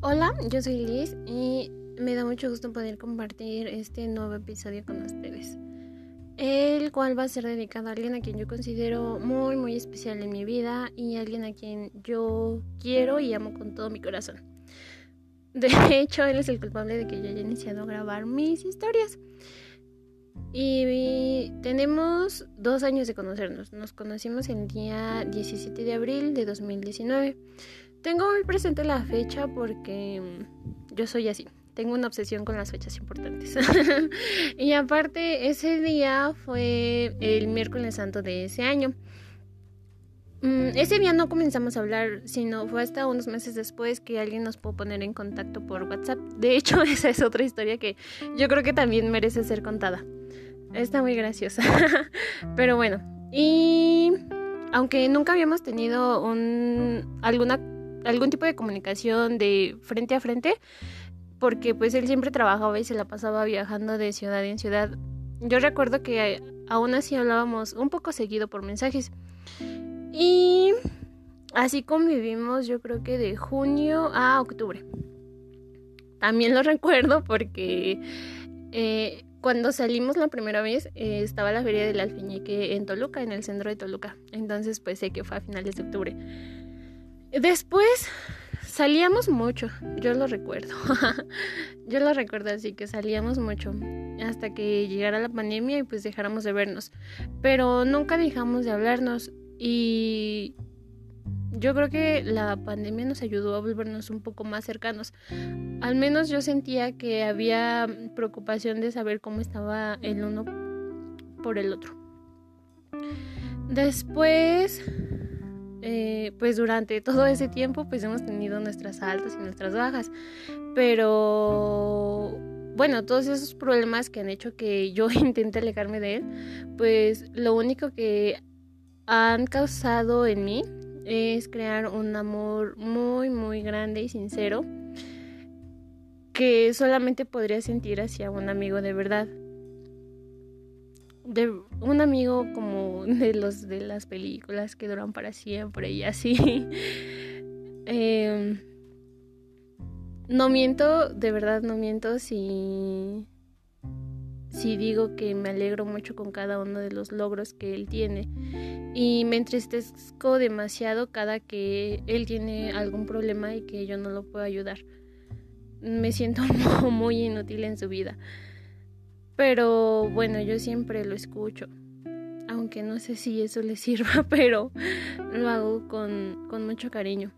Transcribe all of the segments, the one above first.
Hola, yo soy Liz y me da mucho gusto poder compartir este nuevo episodio con ustedes, el cual va a ser dedicado a alguien a quien yo considero muy muy especial en mi vida y alguien a quien yo quiero y amo con todo mi corazón. De hecho, él es el culpable de que yo haya iniciado a grabar mis historias. Y tenemos dos años de conocernos. Nos conocimos el día 17 de abril de 2019. Tengo muy presente la fecha porque mm, yo soy así. Tengo una obsesión con las fechas importantes. y aparte, ese día fue el miércoles santo de ese año. Mm, ese día no comenzamos a hablar, sino fue hasta unos meses después que alguien nos pudo poner en contacto por WhatsApp. De hecho, esa es otra historia que yo creo que también merece ser contada. Está muy graciosa. Pero bueno, y aunque nunca habíamos tenido un, alguna algún tipo de comunicación de frente a frente, porque pues él siempre trabajaba y se la pasaba viajando de ciudad en ciudad. Yo recuerdo que aún así hablábamos un poco seguido por mensajes. Y así convivimos yo creo que de junio a octubre. También lo recuerdo porque eh, cuando salimos la primera vez eh, estaba la feria del alfeñique en Toluca, en el centro de Toluca. Entonces pues sé que fue a finales de octubre. Después salíamos mucho, yo lo recuerdo. yo lo recuerdo así que salíamos mucho hasta que llegara la pandemia y pues dejáramos de vernos. Pero nunca dejamos de hablarnos y yo creo que la pandemia nos ayudó a volvernos un poco más cercanos. Al menos yo sentía que había preocupación de saber cómo estaba el uno por el otro. Después eh, pues durante todo ese tiempo pues hemos tenido nuestras altas y nuestras bajas. Pero bueno, todos esos problemas que han hecho que yo intente alejarme de él, pues lo único que han causado en mí es crear un amor muy, muy grande y sincero que solamente podría sentir hacia un amigo de verdad de un amigo como de los de las películas que duran para siempre y así. Em, no miento, de verdad no miento si si digo que me alegro mucho con cada uno de los logros que él tiene y me entristezco demasiado cada que él tiene algún problema y que yo no lo puedo ayudar. Me siento muy inútil en su vida. Pero bueno, yo siempre lo escucho. Aunque no sé si eso le sirva, pero lo hago con, mucho cariño.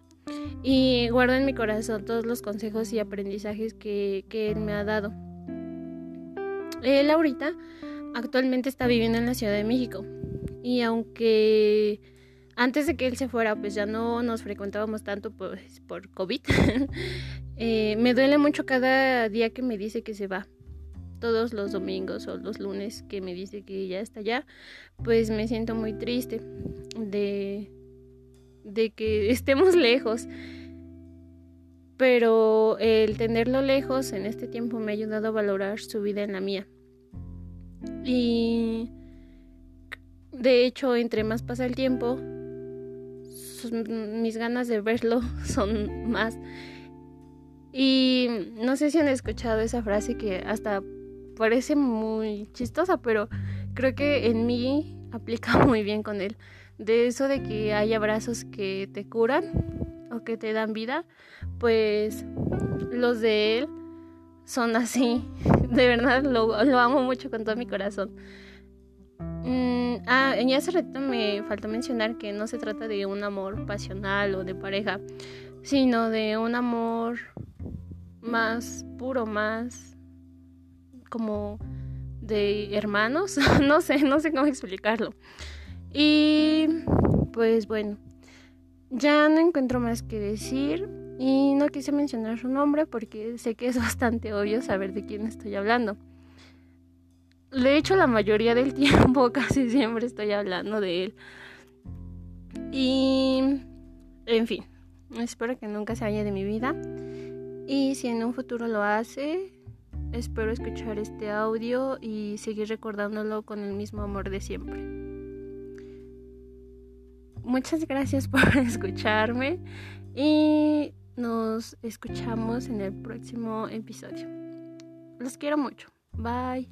Y guardo en mi corazón todos los consejos y aprendizajes que, que él me ha dado. Él ahorita actualmente está viviendo en la Ciudad de México. Y aunque antes de que él se fuera, pues ya no nos frecuentábamos tanto pues, por COVID, eh, me duele mucho cada día que me dice que se va todos los domingos o los lunes que me dice que ya está allá, pues me siento muy triste de, de que estemos lejos. Pero el tenerlo lejos en este tiempo me ha ayudado a valorar su vida en la mía. Y de hecho, entre más pasa el tiempo, mis ganas de verlo son más. Y no sé si han escuchado esa frase que hasta parece muy chistosa, pero creo que en mí aplica muy bien con él. De eso de que hay abrazos que te curan o que te dan vida, pues los de él son así. De verdad lo, amo mucho con todo mi corazón. Mm, ah, y hace rato me faltó mencionar que no se trata de un amor pasional o de pareja, sino de un amor más puro, más como de hermanos, no sé, no sé cómo explicarlo. Y pues bueno, ya no encuentro más que decir y no quise mencionar su nombre porque sé que es bastante obvio saber de quién estoy hablando. De hecho, la mayoría del tiempo casi siempre estoy hablando de él. Y, en fin, espero que nunca se vaya de mi vida. Y si en un futuro lo hace, Espero escuchar este audio y seguir recordándolo con el mismo amor de siempre. Muchas gracias por escucharme y nos escuchamos en el próximo episodio. Los quiero mucho. Bye.